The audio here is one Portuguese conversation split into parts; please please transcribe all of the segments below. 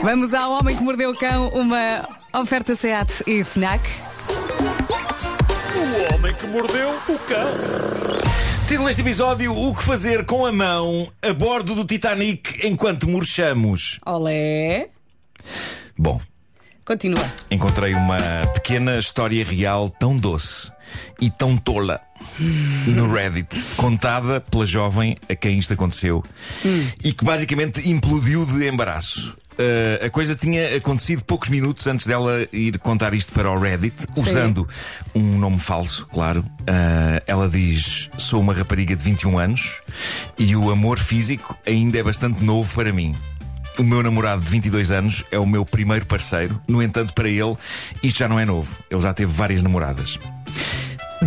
Vamos ao Homem que Mordeu o Cão, uma oferta SEAT e FNAC. O homem que mordeu o cão. Título deste episódio: O que fazer com a mão a bordo do Titanic enquanto murchamos? Olé. Bom, Continua. encontrei uma pequena história real tão doce e tão tola no Reddit, contada pela jovem a quem isto aconteceu e que basicamente implodiu de embaraço. Uh, a coisa tinha acontecido poucos minutos antes dela ir contar isto para o Reddit, usando um nome falso, claro. Uh, ela diz: Sou uma rapariga de 21 anos e o amor físico ainda é bastante novo para mim. O meu namorado de 22 anos é o meu primeiro parceiro. No entanto, para ele, isto já não é novo. Ele já teve várias namoradas.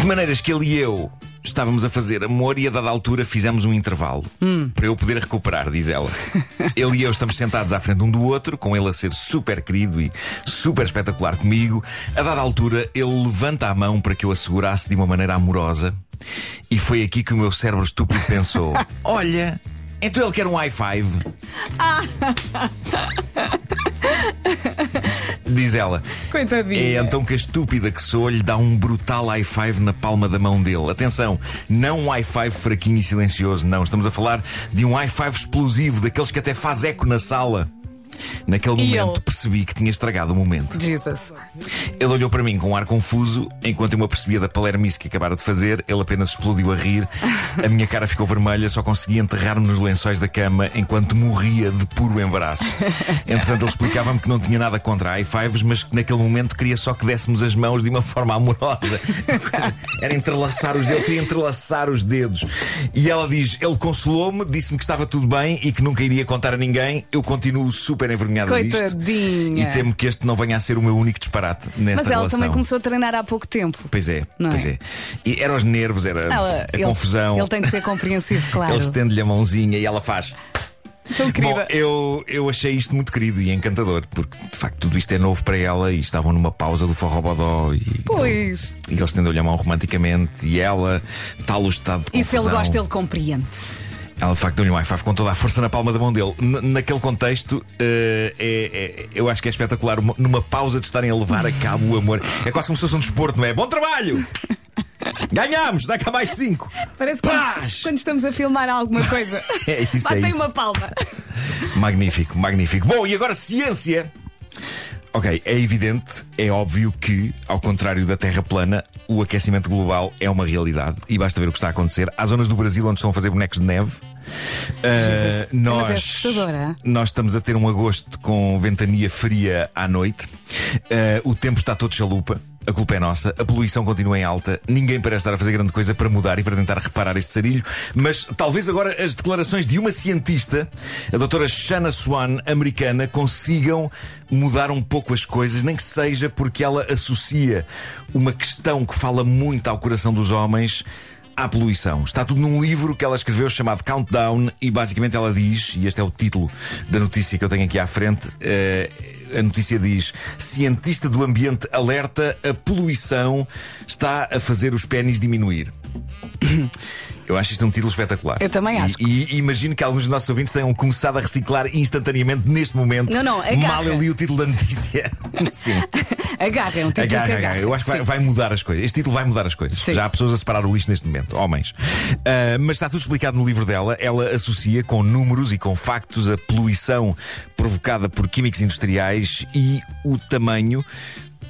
De maneiras que ele e eu estávamos a fazer amor e a dada altura fizemos um intervalo para eu poder recuperar, diz ela. ele e eu estamos sentados à frente um do outro, com ele a ser super querido e super espetacular comigo. A dada altura, ele levanta a mão para que eu a segurasse de uma maneira amorosa. E foi aqui que o meu cérebro estúpido pensou: Olha, então ele quer um high five. Diz ela. Coitadinha. É então que a estúpida que sou lhe dá um brutal high five na palma da mão dele. Atenção, não um high five fraquinho e silencioso, não. Estamos a falar de um high five explosivo, daqueles que até faz eco na sala. Naquele E momento ele? percebi que tinha estragado o momento. Jesus. Ele olhou para mim com um ar confuso, enquanto eu me apercebia da palermice que acabara de fazer, ele apenas explodiu a rir. A minha cara ficou vermelha, só conseguia enterrar-me nos lençóis da cama enquanto morria de puro embaraço. Entretanto, ele explicava-me que não tinha nada contra high fives, mas que naquele momento queria só que dessemos as mãos de uma forma amorosa. Era entrelaçar os dedos, queria entrelaçar os dedos. E ela diz: ele consolou-me, disse-me que estava tudo bem e que nunca iria contar a ninguém. Eu continuo super envergonhado disto. Coitadinha. E temo que este não venha a ser o meu único disparate nesta Mas ela relação. também começou a treinar há pouco tempo. Pois é, Não pois é? é. E eram os nervos, era Ela- a ele- confusão. Ele tem que ser compreensivo, claro. Ele estende-lhe a mãozinha e ela faz. Bom, eu, eu achei isto muito querido e encantador, porque de facto tudo isto é novo para ela e estavam numa pausa do forrobodó e, Pois. e ele estendeu-lhe a mão romanticamente e ela, tal o estado de E se ele confusão. gosta, ele compreende. Ela de facto deu-lhe um high five com toda a força na palma da mão dele. N- naquele contexto, eh, é- é- eu acho que é espetacular. Uma- Numa pausa de estarem a levar a cabo o amor. É quase como se fosse um desporto, não é? Bom trabalho! Ganhámos! Dá cá mais cinco! Parece quando, quando estamos a filmar alguma coisa. É isso, é Batem isso. uma palma. Magnífico, magnífico. Bom, e agora ciência. Ok, é evidente, é óbvio que, ao contrário da Terra plana, o aquecimento global é uma realidade e basta ver o que está a acontecer. Há zonas do Brasil onde estão a fazer bonecos de neve. Uh, nós, é? nós estamos a ter um agosto com ventania fria à noite. Uh, o tempo está todo chalupa. A culpa é nossa, a poluição continua em alta, ninguém parece estar a fazer grande coisa para mudar e para tentar reparar este sarilho, mas talvez agora as declarações de uma cientista, a doutora Shanna Swan, americana, consigam mudar um pouco as coisas, nem que seja porque ela associa uma questão que fala muito ao coração dos homens à poluição. Está tudo num livro que ela escreveu chamado Countdown e basicamente ela diz, e este é o título da notícia que eu tenho aqui à frente, eh, a notícia diz: Cientista do ambiente alerta, a poluição está a fazer os pênis diminuir. Eu acho isto um título espetacular. Eu também E- acho. E, imagino que alguns dos nossos ouvintes tenham começado a reciclar instantaneamente neste momento. Não, não, agarra. Mal eu li o título da notícia. Sim. Agarra, é um título Agarra, que agarra. agarra. Eu acho que vai, vai mudar as coisas. Este título vai mudar as coisas. Sim. Já há pessoas a separar o lixo neste momento, homens. Ah, mas está tudo explicado no livro dela. Ela associa com números e com factos a poluição provocada por químicos industriais e o tamanho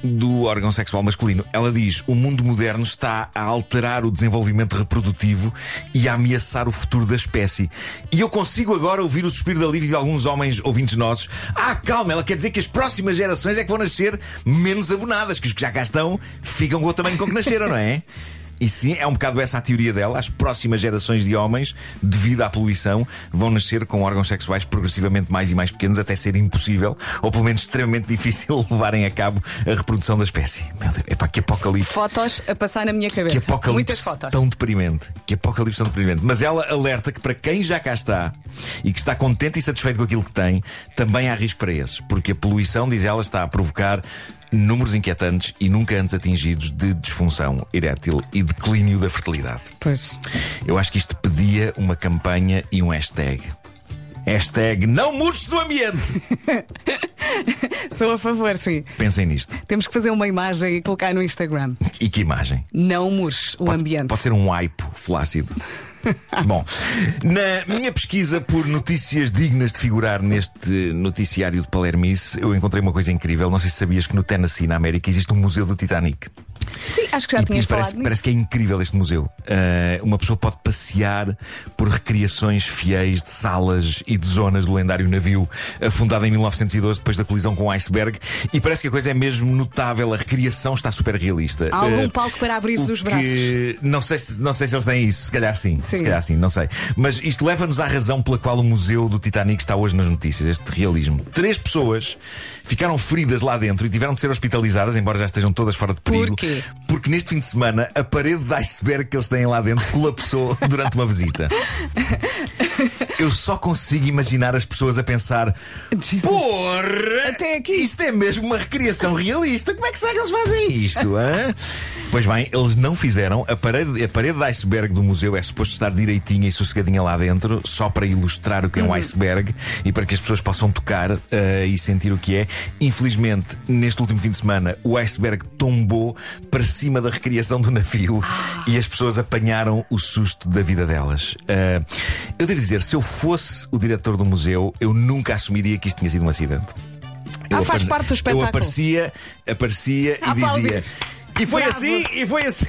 do órgão sexual masculino. Ela diz: o mundo moderno está a alterar o desenvolvimento reprodutivo e a ameaçar o futuro da espécie. E eu consigo agora ouvir o suspiro de alívio de alguns homens ouvintes nossos. Ah, calma, ela quer dizer que as próximas gerações é que vão nascer menos abonadas, que os que já cá estão ficam com o tamanho com que nasceram, não é? E sim, é um bocado essa a teoria dela. As próximas gerações de homens, devido à poluição, vão nascer com órgãos sexuais progressivamente mais e mais pequenos, até ser impossível, ou pelo menos extremamente difícil, levarem a cabo a reprodução da espécie. Meu Deus, epá, que apocalipse. Fotos a passar na minha Que cabeça. apocalipse Muitas fotos. tão deprimente. Que apocalipse tão deprimente. Mas ela alerta que para quem já cá está e que está contente e satisfeito com aquilo que tem, também há risco para esses. Porque a poluição, diz ela, está a provocar números inquietantes e nunca antes atingidos de disfunção erétil e declínio da fertilidade. Pois. Eu acho que isto pedia uma campanha e um hashtag. Hashtag não murches do ambiente. Sou a favor, sim. Pensem nisto. Temos que fazer uma imagem e colocar no Instagram. E que imagem? Não murches o Pode, ambiente. pode ser um aipo flácido. Bom, na minha pesquisa por notícias dignas de figurar neste noticiário de Palermice, eu encontrei uma coisa incrível. Não sei se sabias que no Tennessee, na América, existe um museu do Titanic. Sim, acho que já E- tinhas e parece, falado parece nisso. que é incrível este museu. Uh, uma pessoa pode passear por recriações fiéis de salas e de zonas do lendário navio afundado em 1912 depois da colisão com o iceberg. E parece que a coisa é mesmo notável. A recriação está super realista. Há algum Uh, palco para abrir os que- braços? Não sei, se, não sei se eles têm isso, se calhar sim, Sim. Se calhar sim, não sei. Mas isto leva-nos à razão pela qual o Museu do Titanic está hoje nas notícias, este realismo. Três pessoas ficaram feridas lá dentro e tiveram de ser hospitalizadas, embora já estejam todas fora de perigo. Porquê? Porque neste fim de semana a parede de iceberg que eles têm lá dentro colapsou durante uma visita. Eu só consigo imaginar as pessoas a pensar: Jesus. Porra! Até aqui. Isto é mesmo uma recriação realista. Como é que será que eles fazem isto? hã? Pois bem, eles não fizeram. A parede, a parede de iceberg do museu é suposto estar direitinha e sossegadinha lá dentro, só para ilustrar o que é Uhum. um iceberg e para que as pessoas possam tocar eh, e sentir o que é. Infelizmente, neste último fim de semana, o iceberg tombou para cima da recriação do navio Ah. e as pessoas apanharam o susto da vida delas. Eh, eu devo dizer, se eu fosse o diretor do museu, eu nunca assumiria que isto tinha sido um acidente. Ah, faz parte do espetáculo. Eu aparecia, aparecia e Aplaudir. dizia. E foi Bravo. assim, e foi assim.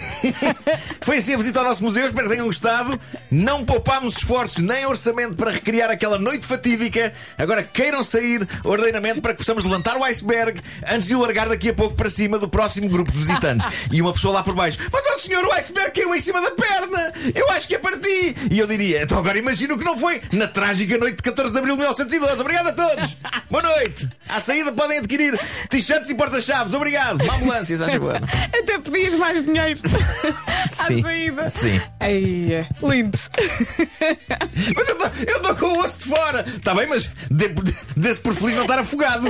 foi assim a visita ao nosso museu. Espero que tenham gostado. Não poupámos esforços nem orçamento para recriar aquela noite fatídica. Agora queiram sair ordeiramente para que possamos levantar o iceberg antes de o largar daqui a pouco para cima do próximo grupo de visitantes. e uma pessoa lá por baixo. Mas, ó senhor, o iceberg caiu em cima da perna. Eu acho que é para ti. E eu diria, então agora imagino que não foi na trágica noite de 14 de abril de 1912. Obrigado a todos. Boa noite. À saída podem adquirir t-shirts e porta-chaves. Obrigado. Uma ambulância, já chegou. Até pedias mais dinheiro à Sim. saída. Sim. Aí, é. lindo. Mas eu estou com o osso de fora. Está bem, mas dê-se por feliz não estar afogado.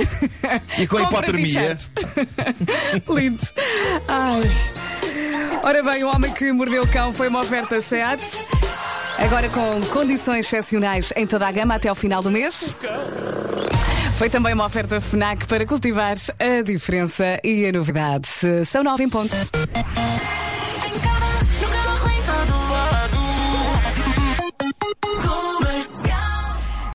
E com Compra hipotermia. lindo. Ai. Ora bem, o homem que mordeu o cão foi uma oferta SEAT. Agora com condições excepcionais em toda a gama até ao final do mês. Foi também uma oferta FNAC para cultivar a diferença e a novidade. São nove em ponto.